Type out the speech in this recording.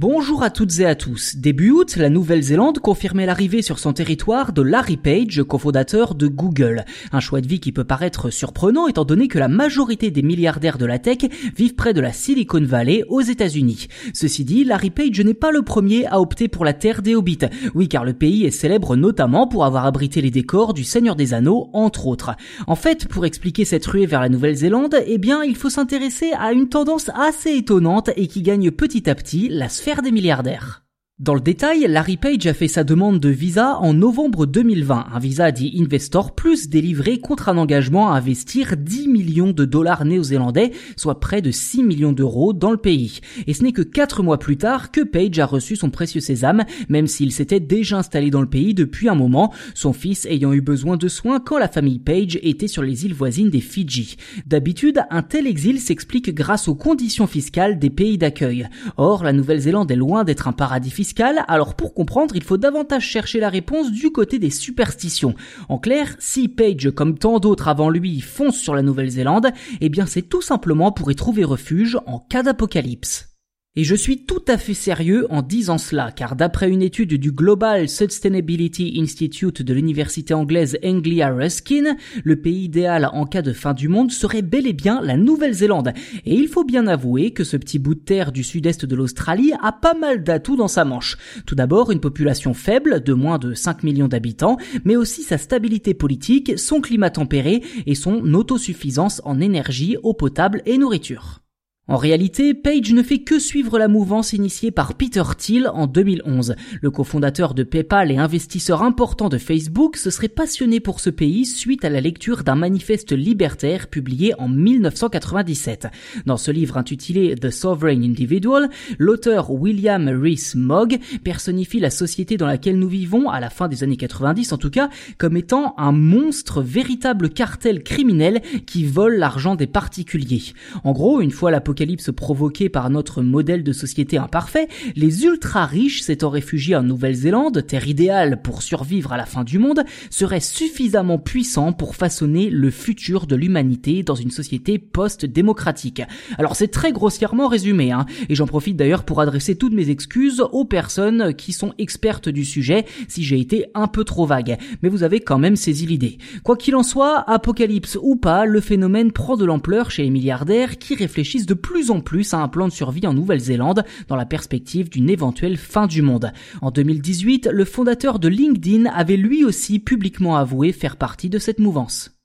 Bonjour à toutes et à tous. Début août, la Nouvelle-Zélande confirmait l'arrivée sur son territoire de Larry Page, cofondateur de Google. Un choix de vie qui peut paraître surprenant étant donné que la majorité des milliardaires de la tech vivent près de la Silicon Valley aux États-Unis. Ceci dit, Larry Page n'est pas le premier à opter pour la terre des hobbits. Oui, car le pays est célèbre notamment pour avoir abrité les décors du Seigneur des Anneaux, entre autres. En fait, pour expliquer cette ruée vers la Nouvelle-Zélande, eh bien, il faut s'intéresser à une tendance assez étonnante et qui gagne petit à petit la sphère des milliardaires. Dans le détail, Larry Page a fait sa demande de visa en novembre 2020, un visa dit Investor Plus délivré contre un engagement à investir 10 millions de dollars néo-zélandais, soit près de 6 millions d'euros dans le pays. Et ce n'est que 4 mois plus tard que Page a reçu son précieux sésame, même s'il s'était déjà installé dans le pays depuis un moment, son fils ayant eu besoin de soins quand la famille Page était sur les îles voisines des Fidji. D'habitude, un tel exil s'explique grâce aux conditions fiscales des pays d'accueil. Or, la Nouvelle-Zélande est loin d'être un paradis fiscal alors pour comprendre, il faut davantage chercher la réponse du côté des superstitions. En clair, si Page, comme tant d'autres avant lui, fonce sur la Nouvelle-Zélande, eh bien c'est tout simplement pour y trouver refuge en cas d'apocalypse. Et je suis tout à fait sérieux en disant cela, car d'après une étude du Global Sustainability Institute de l'université anglaise Anglia Ruskin, le pays idéal en cas de fin du monde serait bel et bien la Nouvelle-Zélande. Et il faut bien avouer que ce petit bout de terre du sud-est de l'Australie a pas mal d'atouts dans sa manche. Tout d'abord, une population faible, de moins de 5 millions d'habitants, mais aussi sa stabilité politique, son climat tempéré et son autosuffisance en énergie, eau potable et nourriture. En réalité, Page ne fait que suivre la mouvance initiée par Peter Thiel en 2011. Le cofondateur de PayPal et investisseur important de Facebook se serait passionné pour ce pays suite à la lecture d'un manifeste libertaire publié en 1997. Dans ce livre intitulé The Sovereign Individual, l'auteur William Rees Mogg personnifie la société dans laquelle nous vivons, à la fin des années 90 en tout cas, comme étant un monstre, véritable cartel criminel qui vole l'argent des particuliers. En gros, une fois la apocalypse provoquée par notre modèle de société imparfait, les ultra riches s'étant réfugiés en Nouvelle-Zélande, terre idéale pour survivre à la fin du monde, seraient suffisamment puissants pour façonner le futur de l'humanité dans une société post-démocratique. Alors c'est très grossièrement résumé, hein, et j'en profite d'ailleurs pour adresser toutes mes excuses aux personnes qui sont expertes du sujet si j'ai été un peu trop vague, mais vous avez quand même saisi l'idée. Quoi qu'il en soit, apocalypse ou pas, le phénomène prend de l'ampleur chez les milliardaires qui réfléchissent de plus en plus à un plan de survie en Nouvelle-Zélande dans la perspective d'une éventuelle fin du monde. En 2018, le fondateur de LinkedIn avait lui aussi publiquement avoué faire partie de cette mouvance.